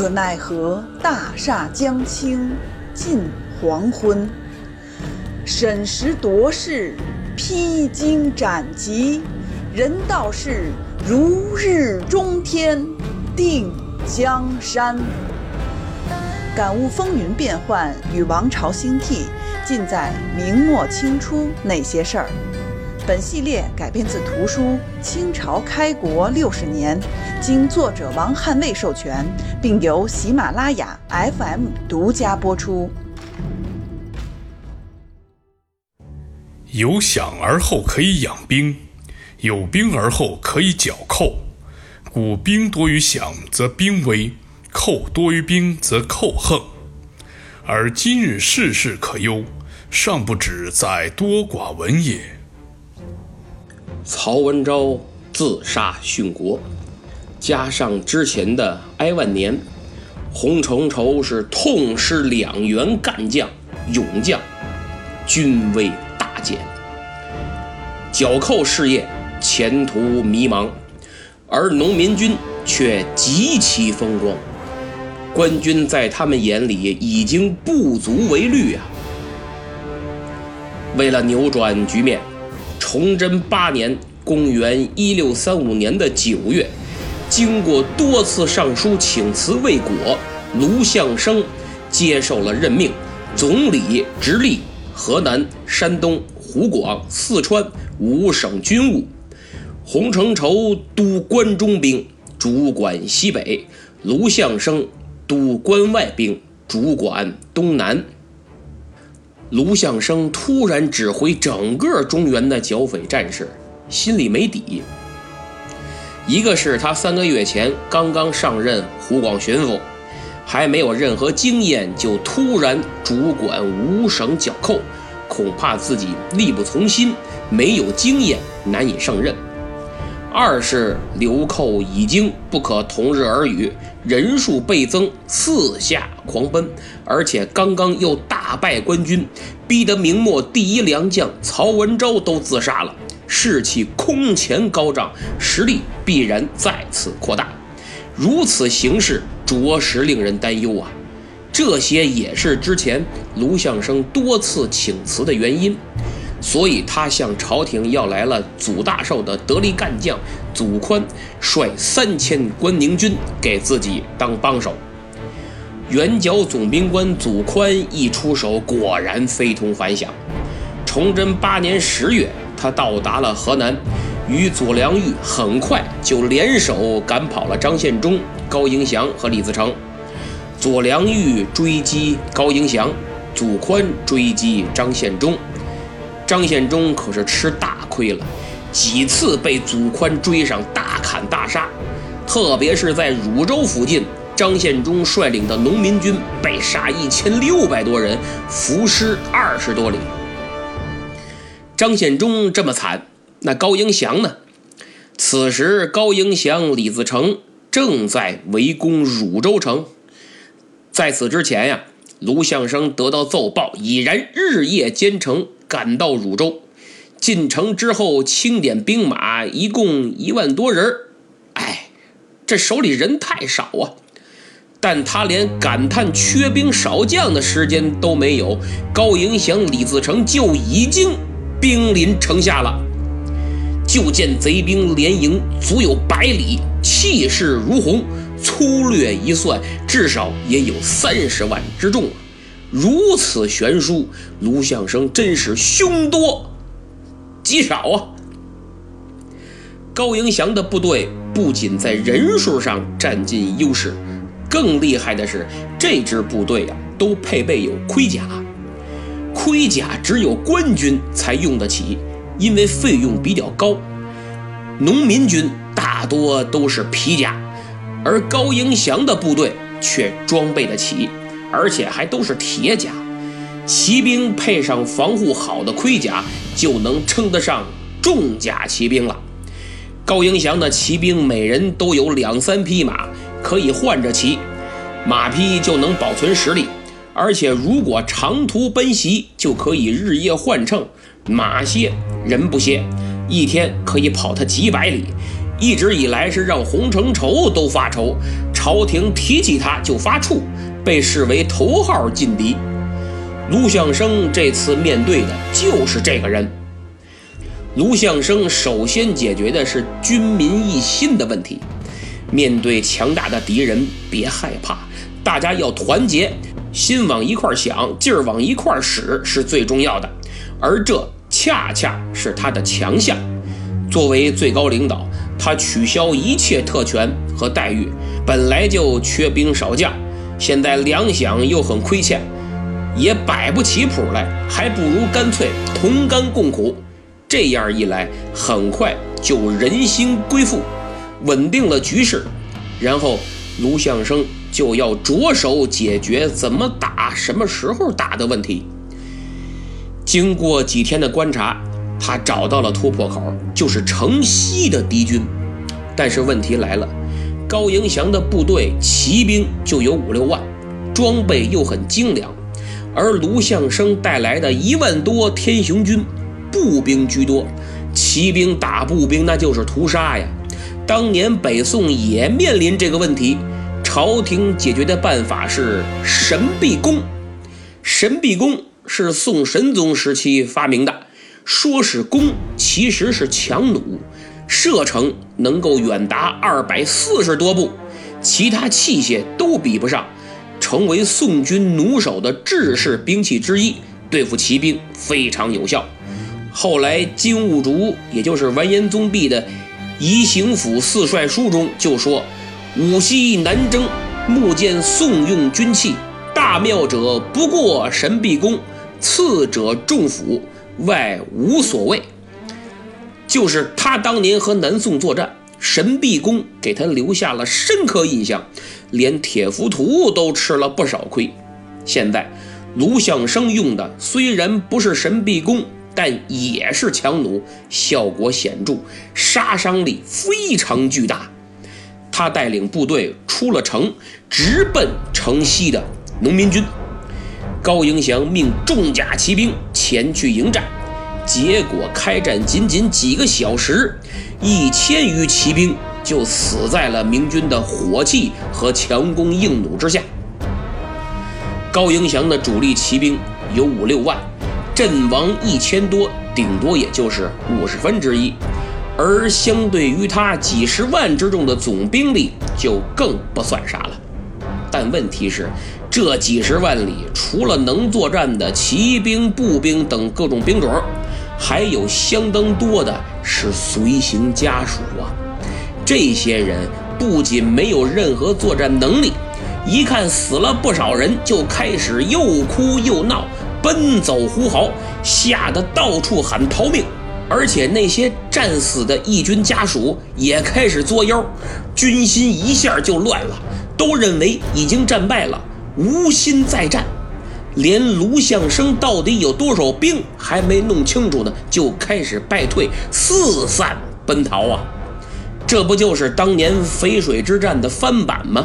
可奈何大厦将倾近黄昏。审时度势，披荆斩棘，人道是如日中天，定江山。感悟风云变幻与王朝兴替，尽在明末清初那些事儿。本系列改编自图书《清朝开国六十年》，经作者王汉卫授权，并由喜马拉雅 FM 独家播出。有饷而后可以养兵，有兵而后可以剿寇。故兵多于饷，则兵危；寇多于兵，则寇横。而今日世事可忧，尚不止在多寡闻也。曹文昭自杀殉国，加上之前的哀万年，洪承畴是痛失两员干将、勇将，军威大。减，剿寇事业前途迷茫，而农民军却极其风光。官军在他们眼里已经不足为虑啊！为了扭转局面，崇祯八年（公元1635年的九月），经过多次上书请辞未果，卢象升接受了任命，总理直隶河南、山东。湖广、四川五省军务，洪承畴督关中兵，主管西北；卢象升督关外兵，主管东南。卢象升突然指挥整个中原的剿匪战士，心里没底。一个是他三个月前刚刚上任湖广巡抚，还没有任何经验，就突然主管五省剿寇。恐怕自己力不从心，没有经验，难以胜任。二是流寇已经不可同日而语，人数倍增，四下狂奔，而且刚刚又大败官军，逼得明末第一良将曹文昭都自杀了，士气空前高涨，实力必然再次扩大。如此形势，着实令人担忧啊！这些也是之前卢象升多次请辞的原因，所以他向朝廷要来了祖大寿的得力干将祖宽，率三千关宁军给自己当帮手。元剿总兵官祖宽一出手，果然非同凡响。崇祯八年十月，他到达了河南，与左良玉很快就联手赶跑了张献忠、高迎祥和李自成。左良玉追击高迎祥，祖宽追击张献忠。张献忠可是吃大亏了，几次被祖宽追上，大砍大杀。特别是在汝州附近，张献忠率领的农民军被杀一千六百多人，伏尸二十多里。张献忠这么惨，那高迎祥呢？此时，高迎祥、李自成正在围攻汝州城。在此之前呀，卢象升得到奏报，已然日夜兼程赶到汝州。进城之后，清点兵马，一共一万多人哎，这手里人太少啊！但他连感叹缺兵少将的时间都没有，高迎祥、李自成就已经兵临城下了。就见贼兵连营足有百里，气势如虹。粗略一算，至少也有三十万之众啊！如此悬殊，卢象升真是凶多吉少啊！高迎祥的部队不仅在人数上占尽优势，更厉害的是，这支部队啊都配备有盔甲。盔甲只有官军才用得起，因为费用比较高。农民军大多都是皮甲。而高迎祥的部队却装备得起，而且还都是铁甲。骑兵配上防护好的盔甲，就能称得上重甲骑兵了。高迎祥的骑兵每人都有两三匹马，可以换着骑，马匹就能保存实力。而且如果长途奔袭，就可以日夜换乘，马歇人不歇。一天可以跑他几百里，一直以来是让洪承畴都发愁，朝廷提起他就发怵，被视为头号劲敌。卢象升这次面对的就是这个人。卢象升首先解决的是军民一心的问题。面对强大的敌人，别害怕，大家要团结，心往一块想，劲儿往一块使是最重要的。而这恰恰是他的强项。作为最高领导，他取消一切特权和待遇，本来就缺兵少将，现在粮饷又很亏欠。也摆不起谱来，还不如干脆同甘共苦。这样一来，很快就人心归附，稳定了局势。然后卢象升就要着手解决怎么打、什么时候打的问题。经过几天的观察，他找到了突破口，就是城西的敌军。但是问题来了，高迎祥的部队骑兵就有五六万，装备又很精良。而卢象升带来的一万多天雄军，步兵居多，骑兵打步兵那就是屠杀呀。当年北宋也面临这个问题，朝廷解决的办法是神臂弓。神臂弓是宋神宗时期发明的，说是弓，其实是强弩，射程能够远达二百四十多步，其他器械都比不上。成为宋军弩手的制式兵器之一，对付骑兵非常有效。后来金兀术，也就是完颜宗弼的《移行府四帅书》中就说：“武西南征，目见宋用军器，大妙者不过神臂弓，次者重斧，外无所谓。”就是他当年和南宋作战。神臂弓给他留下了深刻印象，连铁浮屠都吃了不少亏。现在卢象升用的虽然不是神臂弓，但也是强弩，效果显著，杀伤力非常巨大。他带领部队出了城，直奔城西的农民军。高迎祥命重甲骑兵前去迎战。结果开战仅仅几个小时，一千余骑兵就死在了明军的火器和强弓硬弩之下。高迎祥的主力骑兵有五六万，阵亡一千多，顶多也就是五十分之一。而相对于他几十万之众的总兵力，就更不算啥了。但问题是，这几十万里，除了能作战的骑兵、步兵等各种兵种。还有相当多的是随行家属啊！这些人不仅没有任何作战能力，一看死了不少人，就开始又哭又闹，奔走呼嚎，吓得到处喊逃命。而且那些战死的义军家属也开始作妖，军心一下就乱了，都认为已经战败了，无心再战。连卢象升到底有多少兵还没弄清楚呢，就开始败退，四散奔逃啊！这不就是当年淝水之战的翻版吗？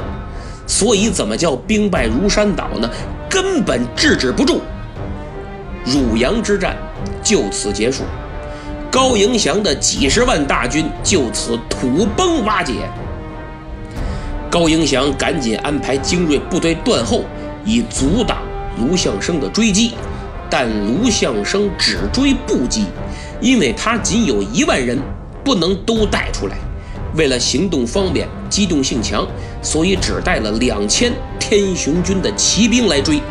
所以怎么叫兵败如山倒呢？根本制止不住。汝阳之战就此结束，高迎祥的几十万大军就此土崩瓦解。高迎祥赶紧安排精锐部队断后，以阻挡。卢象升的追击，但卢象升只追不击，因为他仅有一万人，不能都带出来。为了行动方便、机动性强，所以只带了两千天雄军的骑兵来追，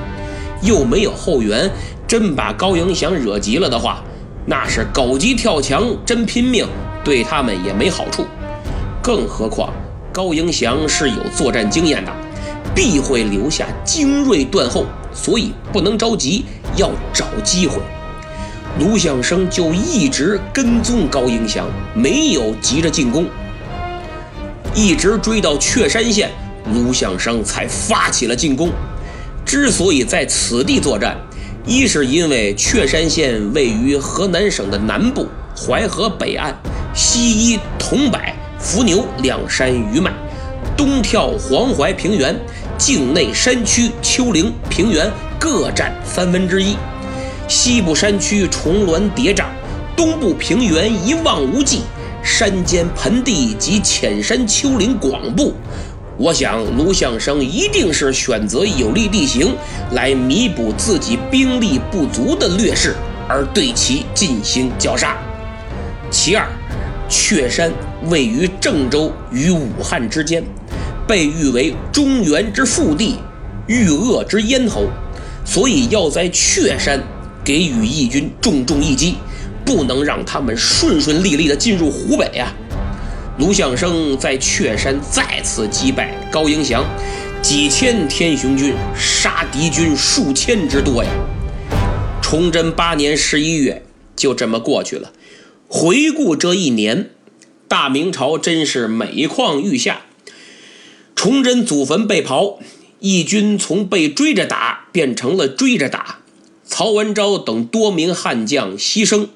又没有后援。真把高迎祥惹急了的话，那是狗急跳墙，真拼命，对他们也没好处。更何况高迎祥是有作战经验的，必会留下精锐断后。所以不能着急，要找机会。卢象升就一直跟踪高迎祥，没有急着进攻，一直追到雀山县，卢象升才发起了进攻。之所以在此地作战，一是因为雀山县位于河南省的南部，淮河北岸，西依桐柏、伏牛两山余脉，东眺黄淮平原。境内山区、丘陵、平原各占三分之一，西部山区重峦叠嶂，东部平原一望无际，山间盆地及浅山丘陵广布。我想，卢象升一定是选择有利地形来弥补自己兵力不足的劣势，而对其进行绞杀。其二，雀山位于郑州与武汉之间，被誉为中原之腹地、豫鄂之咽喉，所以要在雀山给予义军重重一击，不能让他们顺顺利利地进入湖北呀。卢象升在雀山再次击败高迎祥，几千天雄军杀敌军数千之多呀。崇祯八年十一月就这么过去了。回顾这一年，大明朝真是每况愈下。崇祯祖坟被刨，义军从被追着打变成了追着打，曹文昭等多名悍将牺牲，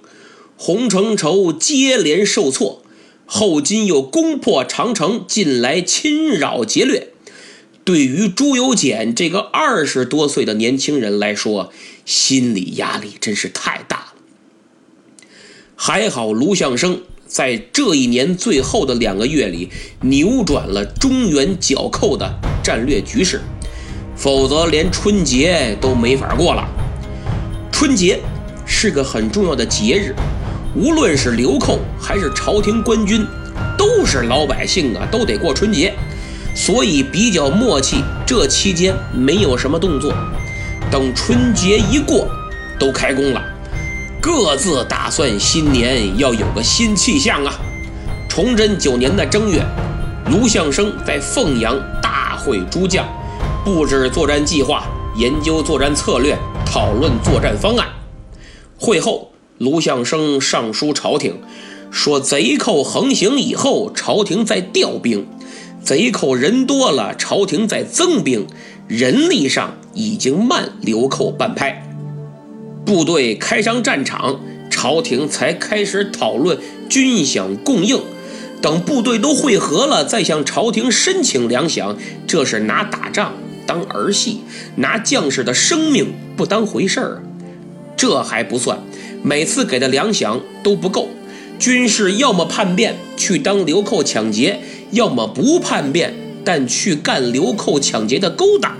洪承畴接连受挫。后金又攻破长城，进来侵扰劫掠。对于朱由检这个二十多岁的年轻人来说，心理压力真是太大了。还好卢象升在这一年最后的两个月里扭转了中原剿寇的战略局势，否则连春节都没法过了。春节是个很重要的节日。无论是流寇还是朝廷官军，都是老百姓啊，都得过春节，所以比较默契。这期间没有什么动作，等春节一过，都开工了，各自打算新年要有个新气象啊。崇祯九年的正月，卢象升在凤阳大会诸将，布置作战计划，研究作战策略，讨论作战方案。会后。卢象升上书朝廷，说贼寇横行以后，朝廷在调兵；贼寇人多了，朝廷在增兵。人力上已经慢流寇半拍。部队开上战场，朝廷才开始讨论军饷供应。等部队都会合了，再向朝廷申请粮饷，这是拿打仗当儿戏，拿将士的生命不当回事儿。这还不算。每次给的粮饷都不够，军士要么叛变去当流寇抢劫，要么不叛变但去干流寇抢劫的勾当。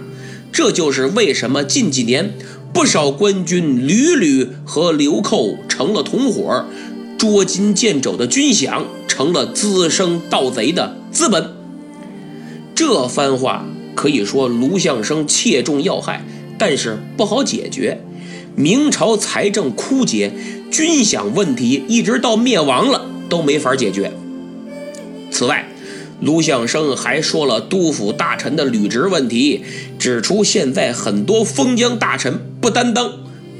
这就是为什么近几年不少官军屡屡和流寇成了同伙，捉襟见肘的军饷成了滋生盗贼的资本。这番话可以说卢象升切中要害，但是不好解决。明朝财政枯竭，军饷问题一直到灭亡了都没法解决。此外，卢象升还说了督抚大臣的履职问题，指出现在很多封疆大臣不担当，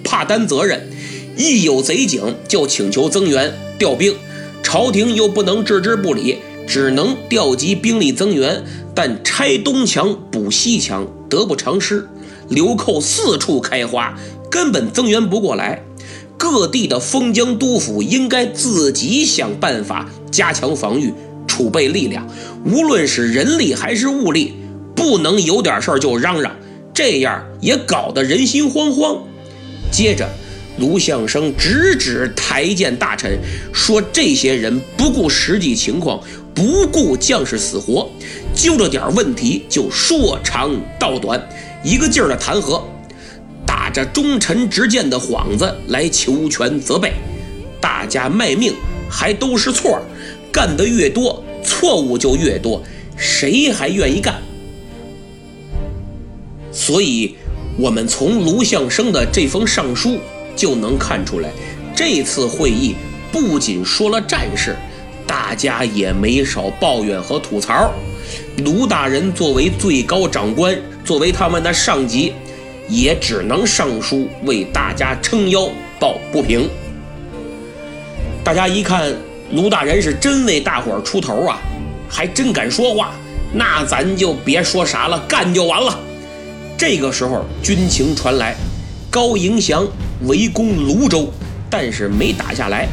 怕担责任，一有贼警就请求增援调兵，朝廷又不能置之不理，只能调集兵力增援，但拆东墙补西墙，得不偿失，流寇四处开花。根本增援不过来，各地的封疆督府应该自己想办法加强防御，储备力量，无论是人力还是物力，不能有点事儿就嚷嚷，这样也搞得人心惶惶。接着，卢象升直指台谏大臣，说这些人不顾实际情况，不顾将士死活，揪着点问题就说长道短，一个劲儿的弹劾。打着忠臣直谏的幌子来求全责备，大家卖命还都是错，干得越多，错误就越多，谁还愿意干？所以，我们从卢象升的这封上书就能看出来，这次会议不仅说了战事，大家也没少抱怨和吐槽。卢大人作为最高长官，作为他们的上级。也只能上书为大家撑腰抱不平。大家一看卢大人是真为大伙儿出头啊，还真敢说话，那咱就别说啥了，干就完了。这个时候军情传来，高迎祥围攻泸州，但是没打下来，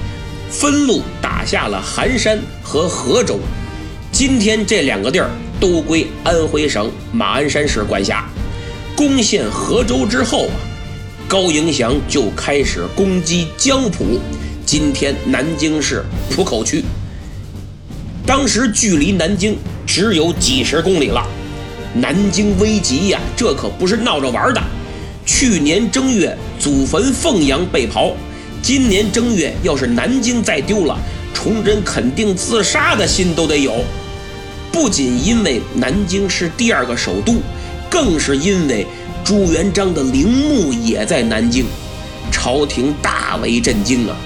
分路打下了含山和河州。今天这两个地儿都归安徽省马鞍山市管辖。攻陷河州之后啊，高迎祥就开始攻击江浦，今天南京市浦口区。当时距离南京只有几十公里了，南京危急呀，这可不是闹着玩的。去年正月祖坟凤阳被刨，今年正月要是南京再丢了，崇祯肯定自杀的心都得有。不仅因为南京是第二个首都，更是因为朱元璋的陵墓也在南京，朝廷大为震惊啊！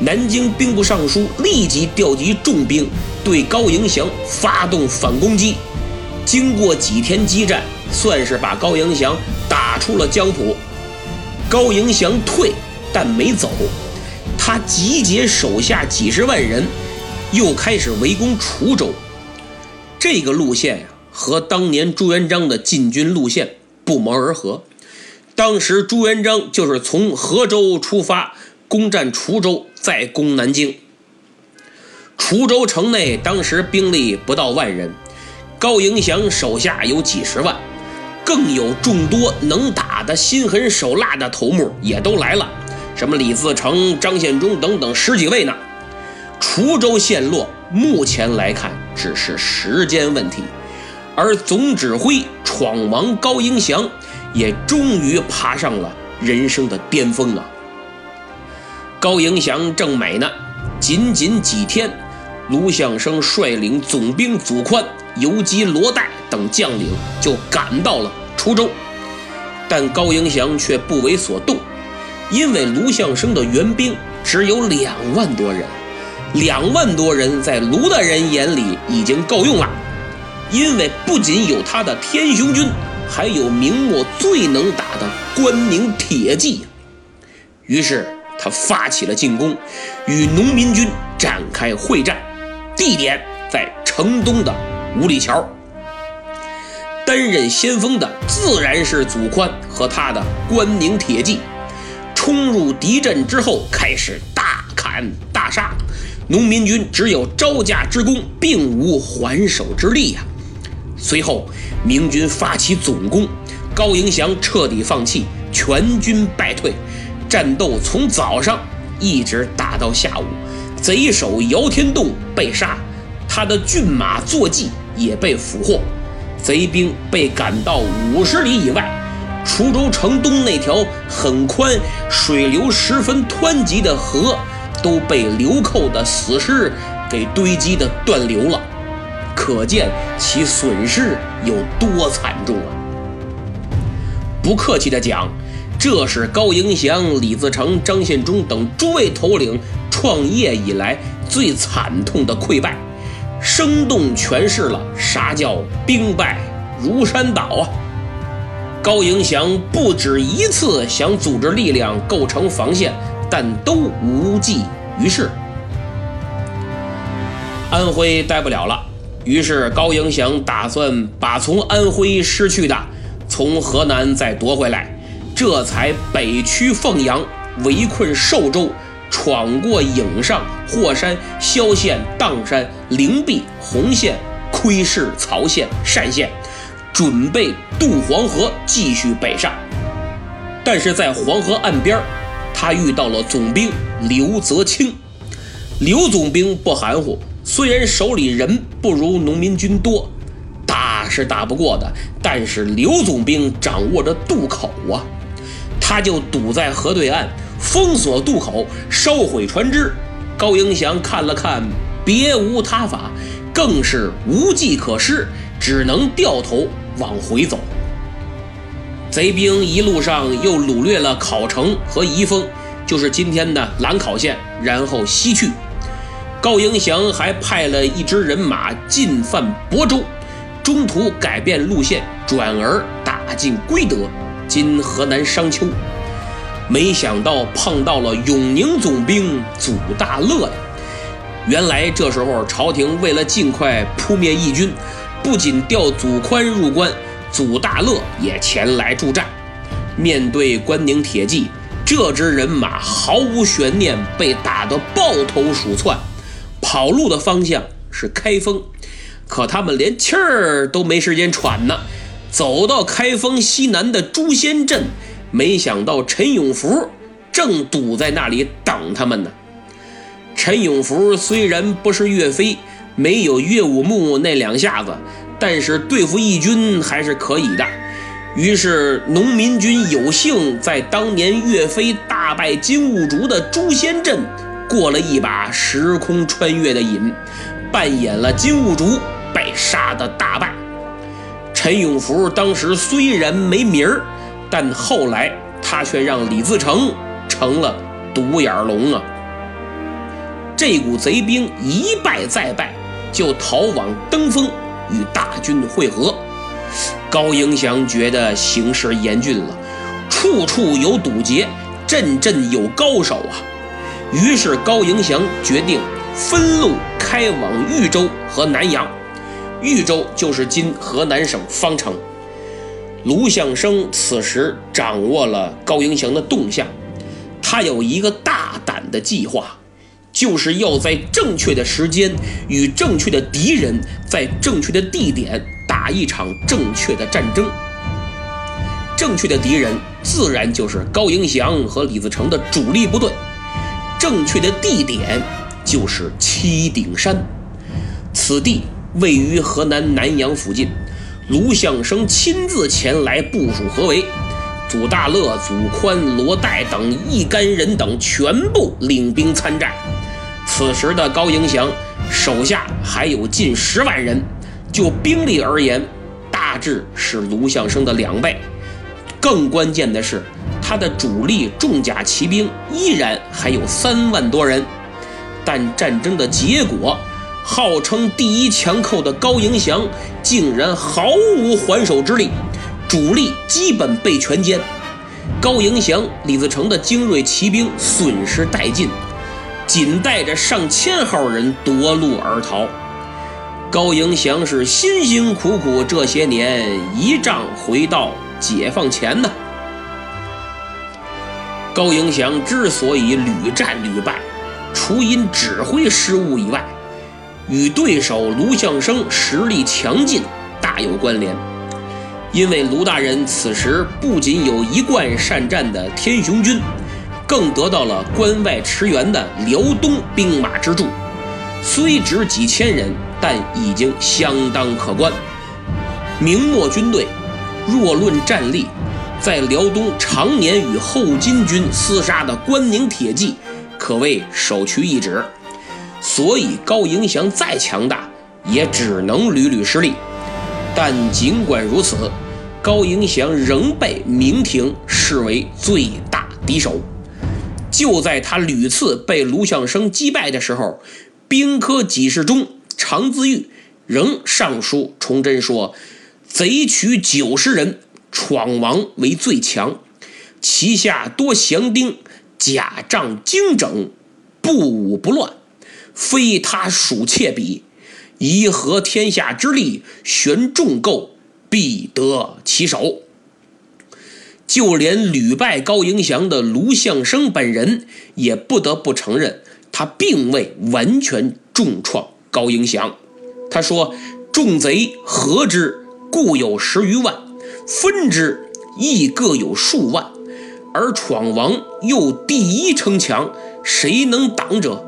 南京兵部尚书立即调集重兵。对高迎祥发动反攻击，经过几天激战，算是把高迎祥打出了江浦。高迎祥退，但没走，他集结手下几十万人，又开始围攻滁州。这个路线呀，和当年朱元璋的进军路线不谋而合。当时朱元璋就是从河州出发，攻占滁州，再攻南京。滁州城内当时兵力不到万人，高迎祥手下有几十万，更有众多能打的心狠手辣的头目也都来了，什么李自成、张献忠等等十几位呢。滁州陷落，目前来看只是时间问题，而总指挥闯王高迎祥也终于爬上了人生的巅峰啊！高迎祥正美呢，仅仅几天。卢象升率领总兵祖宽、游击罗岱等将领就赶到了滁州，但高迎祥却不为所动，因为卢象升的援兵只有两万多人，两万多人在卢大人眼里已经够用了，因为不仅有他的天雄军，还有明末最能打的关宁铁骑，于是他发起了进攻，与农民军展开会战。地点在城东的五里桥，担任先锋的自然是祖宽和他的关宁铁骑。冲入敌阵之后，开始大砍大杀，农民军只有招架之功，并无还手之力呀。随后，明军发起总攻，高迎祥彻底放弃，全军败退。战斗从早上一直打到下午。贼首姚天栋被杀，他的骏马坐骑也被俘获，贼兵被赶到五十里以外，滁州城东那条很宽、水流十分湍急的河，都被流寇的死尸给堆积的断流了，可见其损失有多惨重啊！不客气的讲，这是高迎祥、李自成、张献忠等诸位头领。创业以来最惨痛的溃败，生动诠释了啥叫兵败如山倒啊！高迎祥不止一次想组织力量构成防线，但都无济于事。安徽待不了了，于是高迎祥打算把从安徽失去的从河南再夺回来，这才北驱凤阳，围困寿州。闯过颍上、霍山、萧县、砀山、灵璧、洪县、窥视曹县、单县，准备渡黄河继续北上。但是在黄河岸边，他遇到了总兵刘泽清。刘总兵不含糊，虽然手里人不如农民军多，打是打不过的，但是刘总兵掌握着渡口啊，他就堵在河对岸。封锁渡口，烧毁船只。高迎祥看了看，别无他法，更是无计可施，只能掉头往回走。贼兵一路上又掳掠了考城和宜丰，就是今天的兰考县，然后西去。高迎祥还派了一支人马进犯亳州，中途改变路线，转而打进归德（今河南商丘）。没想到碰到了永宁总兵祖大乐呀！原来这时候朝廷为了尽快扑灭义军，不仅调祖宽入关，祖大乐也前来助战。面对关宁铁骑，这支人马毫无悬念被打得抱头鼠窜，跑路的方向是开封，可他们连气儿都没时间喘呢。走到开封西南的朱仙镇。没想到陈永福正堵在那里等他们呢。陈永福虽然不是岳飞，没有岳武穆那两下子，但是对付义军还是可以的。于是，农民军有幸在当年岳飞大败金兀术的朱仙镇，过了一把时空穿越的瘾，扮演了金兀术被杀的大败。陈永福当时虽然没名儿，但后来他却让李自成成了独眼龙啊！这股贼兵一败再败，就逃往登封与大军会合。高迎祥觉得形势严峻了，处处有堵截，阵阵有高手啊！于是高迎祥决定分路开往豫州和南阳。豫州就是今河南省方城。卢象升此时掌握了高迎祥的动向，他有一个大胆的计划，就是要在正确的时间与正确的敌人在正确的地点打一场正确的战争。正确的敌人自然就是高迎祥和李自成的主力部队，正确的地点就是七顶山，此地。位于河南南阳附近，卢象升亲自前来部署合围，祖大乐、祖宽、罗岱等一干人等全部领兵参战。此时的高迎祥手下还有近十万人，就兵力而言，大致是卢象升的两倍。更关键的是，他的主力重甲骑兵依然还有三万多人，但战争的结果。号称第一强寇的高迎祥竟然毫无还手之力，主力基本被全歼。高迎祥、李自成的精锐骑兵损失殆尽，仅带着上千号人夺路而逃。高迎祥是辛辛苦苦这些年一仗回到解放前呢。高迎祥之所以屡战屡败，除因指挥失误以外，与对手卢象升实力强劲大有关联，因为卢大人此时不仅有一贯善战的天雄军，更得到了关外驰援的辽东兵马之助，虽只几千人，但已经相当可观。明末军队若论战力，在辽东常年与后金军厮杀的关宁铁骑，可谓首屈一指。所以高迎祥再强大，也只能屡屡失利。但尽管如此，高迎祥仍被明廷视为最大敌手。就在他屡次被卢象升击败的时候，兵科给事中常自玉仍上书崇祯说：“贼取九十人，闯王为最强，旗下多降丁，甲仗精整，不武不乱。”非他属妾比，宜合天下之力，悬重构，必得其手。就连屡败高迎祥的卢象升本人，也不得不承认，他并未完全重创高迎祥。他说：“众贼合之，固有十余万；分之，亦各有数万。而闯王又第一城墙，谁能挡者？”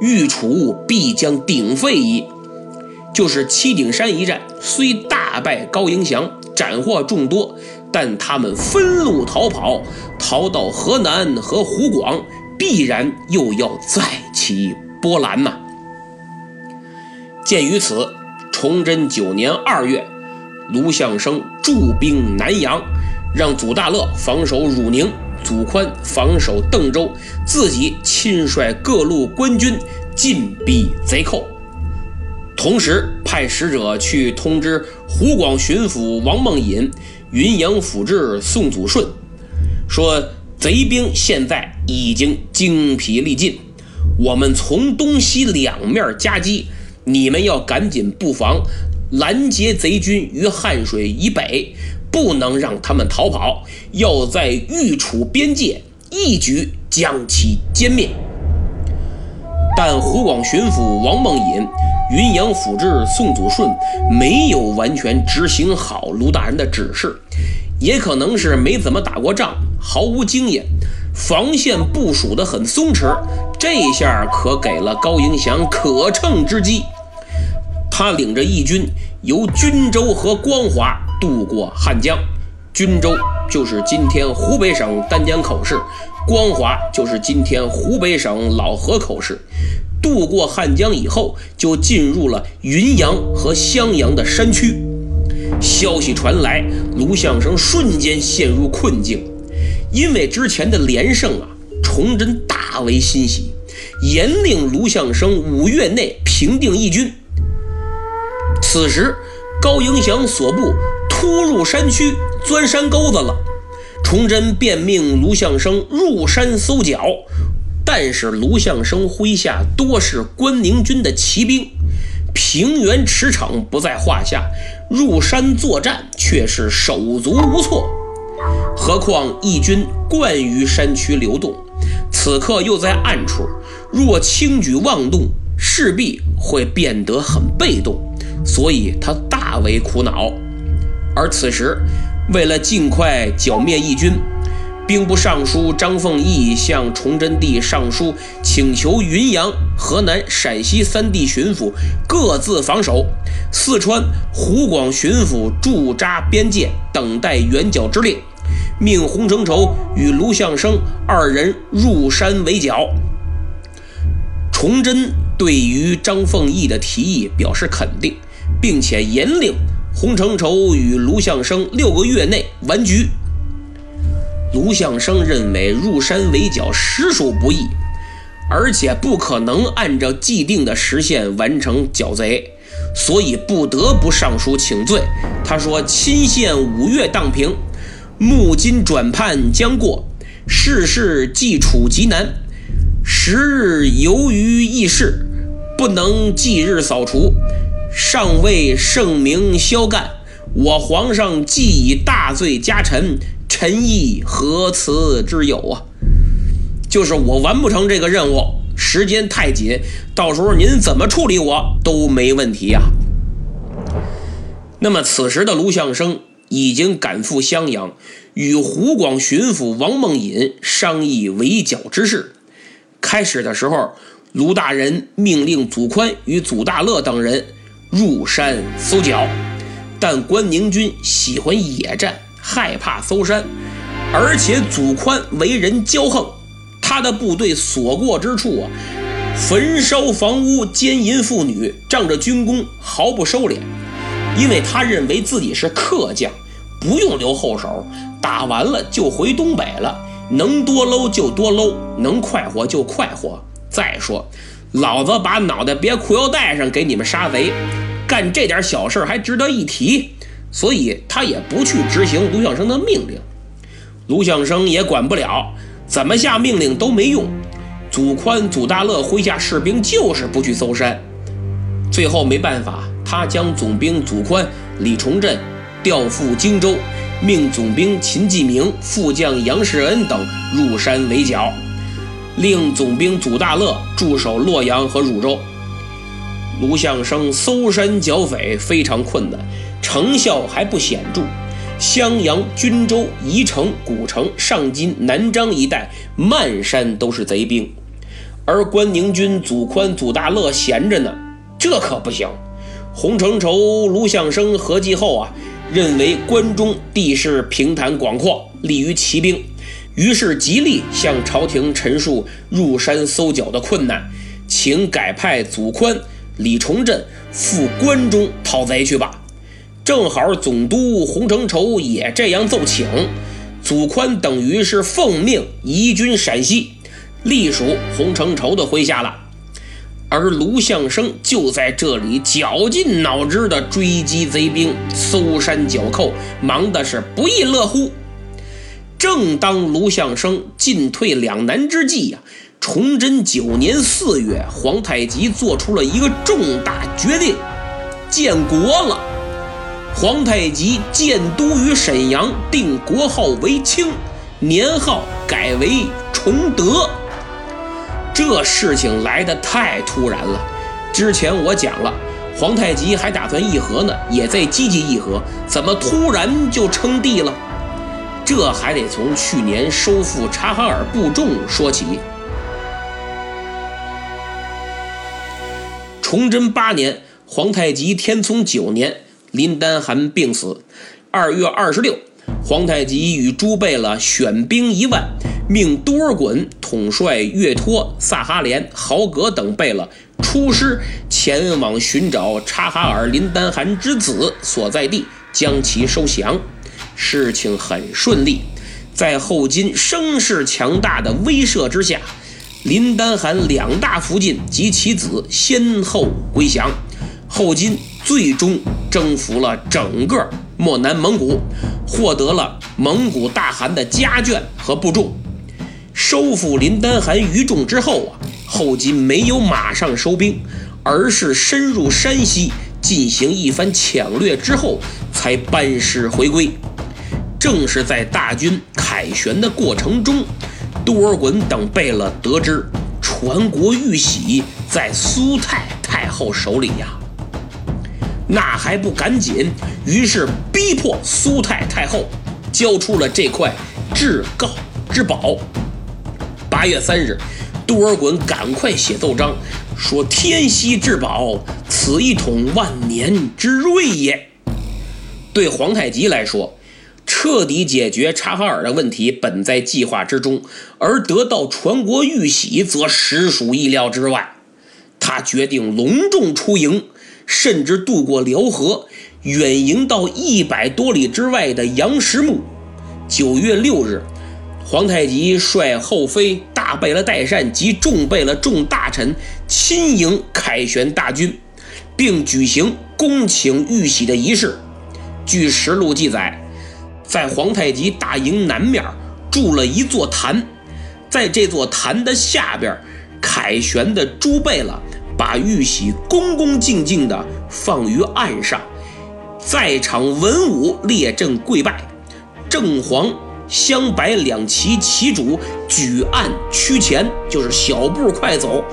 御楚必将鼎沸矣。就是七顶山一战，虽大败高迎祥，斩获众多，但他们分路逃跑，逃到河南和湖广，必然又要再起波澜呐。鉴于此，崇祯九年二月，卢象升驻兵南阳，让祖大乐防守汝宁。祖宽防守邓州，自己亲率各路官军进逼贼寇，同时派使者去通知湖广巡抚王梦隐、云阳府治宋祖顺，说贼兵现在已经精疲力尽，我们从东西两面夹击，你们要赶紧布防，拦截贼军于汉水以北。不能让他们逃跑，要在豫楚边界一举将其歼灭。但湖广巡抚王梦隐、云阳府治宋祖顺没有完全执行好卢大人的指示，也可能是没怎么打过仗，毫无经验。防线部署得很松弛，这下可给了高迎祥可乘之机。他领着义军由均州和光华渡过汉江，均州就是今天湖北省丹江口市，光华就是今天湖北省老河口市。渡过汉江以后，就进入了云阳和襄阳的山区。消息传来，卢象升瞬间陷入困境。因为之前的连胜啊，崇祯大为欣喜，严令卢象升五月内平定义军。此时，高迎祥所部突入山区，钻山沟子了。崇祯便命卢象升入山搜剿，但是卢象升麾下多是关宁军的骑兵，平原驰骋不在话下，入山作战却是手足无措。何况义军惯于山区流动，此刻又在暗处，若轻举妄动，势必会变得很被动，所以他大为苦恼。而此时，为了尽快剿灭义军，兵部尚书张凤义向崇祯帝上书，请求云阳、河南、陕西三地巡抚各自防守，四川、湖广巡抚驻扎边界，等待援剿之令。命洪承畴与卢象升二人入山围剿。崇祯对于张凤义的提议表示肯定，并且严令洪承畴与卢象升六个月内完局。卢象升认为入山围剿实属不易，而且不可能按照既定的时限完成剿贼，所以不得不上书请罪。他说：“钦县五月荡平。”募金转判将过，世事既处极难。时日由于易事，不能即日扫除，尚未圣明消干。我皇上既以大罪加臣，臣亦何辞之有啊？就是我完不成这个任务，时间太紧，到时候您怎么处理我都没问题呀。那么此时的卢象升。已经赶赴襄阳，与湖广巡抚王梦隐商议围剿之事。开始的时候，卢大人命令祖宽与祖大乐等人入山搜剿，但关宁军喜欢野战，害怕搜山，而且祖宽为人骄横，他的部队所过之处啊，焚烧房屋、奸淫妇女，仗着军功毫不收敛。因为他认为自己是客将，不用留后手，打完了就回东北了，能多搂就多搂，能快活就快活。再说，老子把脑袋别裤腰带上给你们杀贼，干这点小事还值得一提，所以他也不去执行卢象升的命令。卢象升也管不了，怎么下命令都没用。祖宽、祖大乐麾下士兵就是不去搜山，最后没办法。他将总兵祖宽、李崇镇调赴荆州，命总兵秦继明、副将杨世恩等入山围剿，令总兵祖大乐驻守洛阳和汝州。卢象升搜山剿匪非常困难，成效还不显著。襄阳、均州、宜城、古城、上金、南漳一带漫山都是贼兵，而关宁军祖宽、祖大乐闲着呢，这可不行。洪承畴、卢象升合计后啊，认为关中地势平坦广阔，利于骑兵，于是极力向朝廷陈述入山搜剿的困难，请改派祖宽、李崇镇赴关中讨贼去吧。正好总督洪承畴也这样奏请，祖宽等于是奉命移军陕西，隶属洪承畴的麾下了。而卢象升就在这里绞尽脑汁地追击贼兵、搜山剿寇，忙的是不亦乐乎。正当卢象升进退两难之际呀，崇祯九年四月，皇太极做出了一个重大决定，建国了。皇太极建都于沈阳，定国号为清，年号改为崇德。这事情来得太突然了。之前我讲了，皇太极还打算议和呢，也在积极议和，怎么突然就称帝了？这还得从去年收复察哈尔部众说起。崇祯八年，皇太极天聪九年，林丹汗病死。二月二十六，皇太极与朱贝勒选兵一万，命多尔衮统帅岳托、萨哈连、豪格等贝勒出师前往寻找察哈尔林丹汗之子所在地，将其收降。事情很顺利，在后金声势强大的威慑之下，林丹汗两大福晋及其子先后归降，后金最终征服了整个漠南蒙古，获得了蒙古大汗的家眷和部众。收复林丹汗余众之后啊，后金没有马上收兵，而是深入山西进行一番抢掠之后，才班师回归。正是在大军凯旋的过程中，多尔衮等贝勒得知传国玉玺在苏太太后手里呀，那还不赶紧？于是逼迫苏太太后交出了这块至高之宝。八月三日，多尔衮赶快写奏章，说：“天稀至宝，此一统万年之瑞也。”对皇太极来说。彻底解决察哈尔的问题本在计划之中，而得到传国玉玺则实属意料之外。他决定隆重出营，甚至渡过辽河，远迎到一百多里之外的杨石木。九月六日，皇太极率后妃、大贝勒代善及众贝勒、众大臣亲迎凯旋大军，并举行恭请玉玺的仪式。据实录记载。在皇太极大营南面筑了一座坛，在这座坛的下边，凯旋的朱贝勒把玉玺恭恭敬敬地放于岸上，在场文武列阵跪拜。正黄、镶白两旗旗主举案趋前，就是小步快走，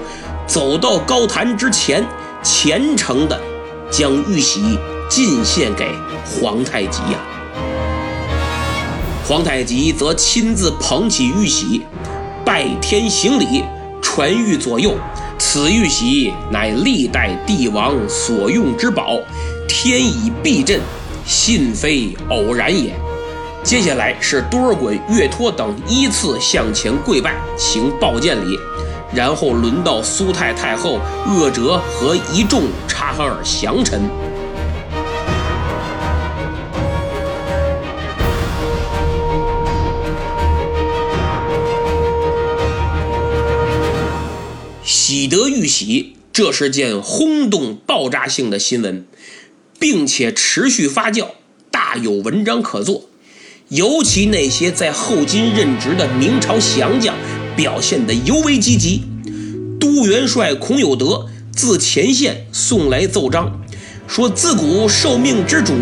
走到高坛之前，虔诚地将玉玺进献给皇太极呀。皇太极则亲自捧起玉玺，拜天行礼，传谕左右：“此玉玺乃历代帝王所用之宝，天以避震，信非偶然也。”接下来是多尔衮、岳托等依次向前跪拜，行抱剑礼，然后轮到苏太太后鄂哲和一众察哈尔降臣。喜得玉玺，这是件轰动爆炸性的新闻，并且持续发酵，大有文章可做。尤其那些在后金任职的明朝降将表现得尤为积极。都元帅孔有德自前线送来奏章，说自古受命之主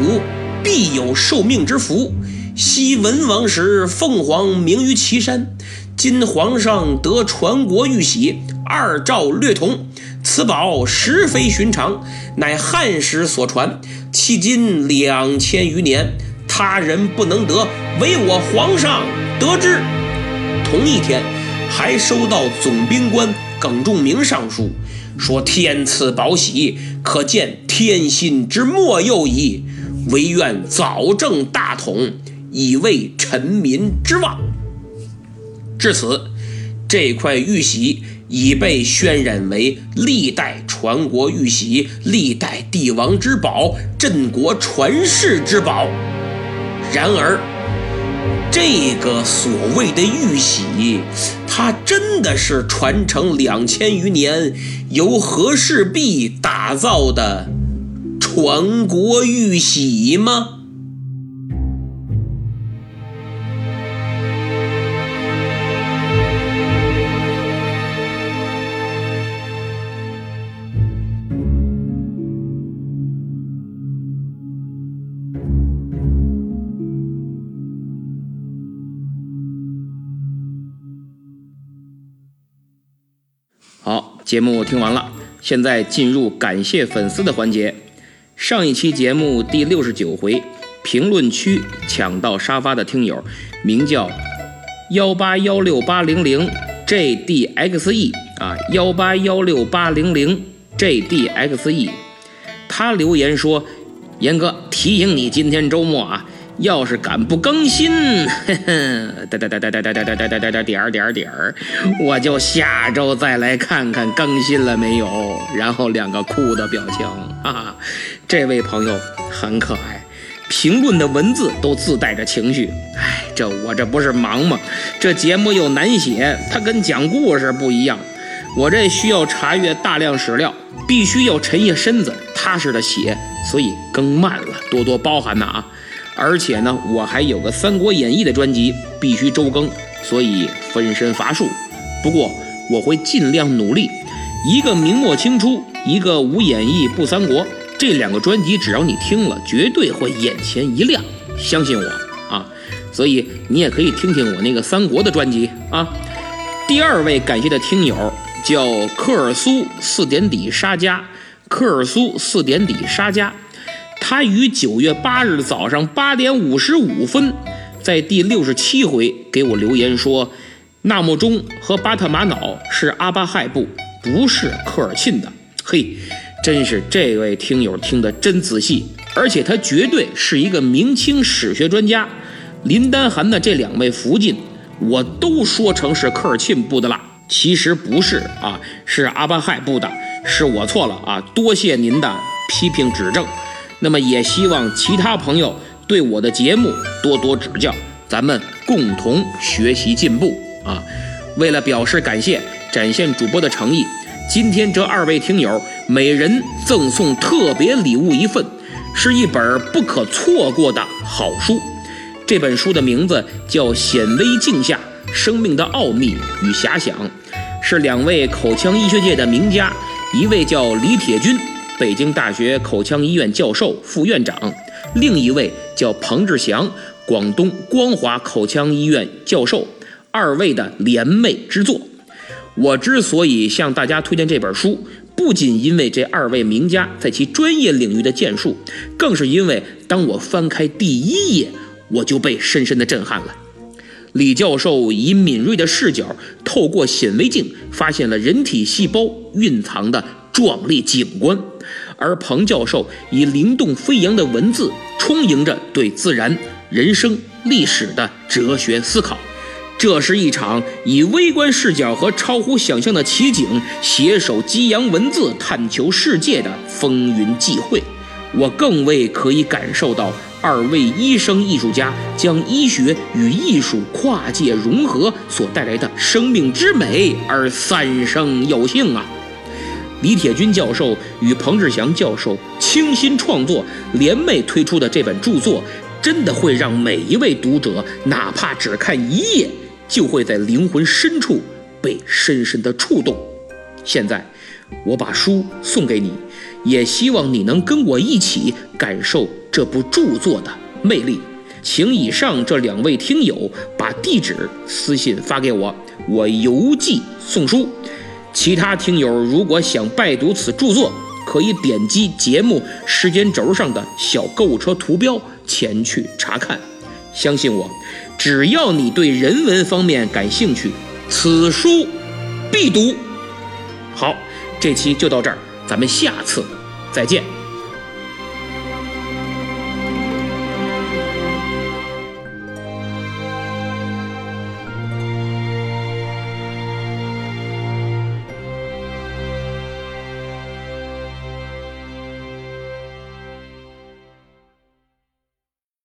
必有受命之福。昔文王时，凤凰鸣于岐山，今皇上得传国玉玺。二诏略同，此宝实非寻常，乃汉时所传，迄今两千余年，他人不能得，唯我皇上得之。同一天，还收到总兵官耿仲明上书，说天赐宝玺，可见天心之莫佑矣。唯愿早正大统，以慰臣民之望。至此，这块玉玺。已被渲染为历代传国玉玺、历代帝王之宝、镇国传世之宝。然而，这个所谓的玉玺，它真的是传承两千余年由和氏璧打造的传国玉玺吗？节目听完了，现在进入感谢粉丝的环节。上一期节目第六十九回，评论区抢到沙发的听友，名叫幺八幺六八零零 JDXE 啊，幺八幺六八零零 JDXE。他留言说：“严哥，提醒你今天周末啊。”要是敢不更新，呵呵，哒哒哒哒哒哒哒哒点儿点儿点儿，我就下周再来看看更新了没有。然后两个哭的表情，哈哈，这位朋友很可爱，评论的文字都自带着情绪。哎，这我这不是忙吗？这节目又难写，它跟讲故事不一样。我这需要查阅大量史料，必须要沉下身子，踏实的写，所以更慢了，多多包涵呐啊。而且呢，我还有个《三国演义》的专辑，必须周更，所以分身乏术。不过我会尽量努力。一个明末清初，一个无演义不三国，这两个专辑只要你听了，绝对会眼前一亮，相信我啊！所以你也可以听听我那个三国的专辑啊。第二位感谢的听友叫科尔苏四点底沙加，科尔苏四点底沙加。他于九月八日早上八点五十五分，在第六十七回给我留言说：“纳木中和巴特玛瑙是阿巴亥部，不是科尔沁的。”嘿，真是这位听友听得真仔细，而且他绝对是一个明清史学专家。林丹汗的这两位福晋，我都说成是科尔沁部的了，其实不是啊，是阿巴亥部的，是我错了啊，多谢您的批评指正。那么也希望其他朋友对我的节目多多指教，咱们共同学习进步啊！为了表示感谢，展现主播的诚意，今天这二位听友每人赠送特别礼物一份，是一本不可错过的好书。这本书的名字叫《显微镜下生命的奥秘与遐想》，是两位口腔医学界的名家，一位叫李铁军。北京大学口腔医院教授、副院长，另一位叫彭志祥，广东光华口腔医院教授，二位的联袂之作。我之所以向大家推荐这本书，不仅因为这二位名家在其专业领域的建树，更是因为当我翻开第一页，我就被深深的震撼了。李教授以敏锐的视角，透过显微镜，发现了人体细胞蕴藏的壮丽景观。而彭教授以灵动飞扬的文字，充盈着对自然、人生、历史的哲学思考。这是一场以微观视角和超乎想象的奇景，携手激扬文字，探求世界的风云际会。我更为可以感受到二位医生艺术家将医学与艺术跨界融合所带来的生命之美而三生有幸啊！李铁军教授与彭志祥教授倾心创作、联袂推出的这本著作，真的会让每一位读者，哪怕只看一页，就会在灵魂深处被深深的触动。现在，我把书送给你，也希望你能跟我一起感受这部著作的魅力。请以上这两位听友把地址私信发给我，我邮寄送书。其他听友如果想拜读此著作，可以点击节目时间轴上的小购物车图标前去查看。相信我，只要你对人文方面感兴趣，此书必读。好，这期就到这儿，咱们下次再见。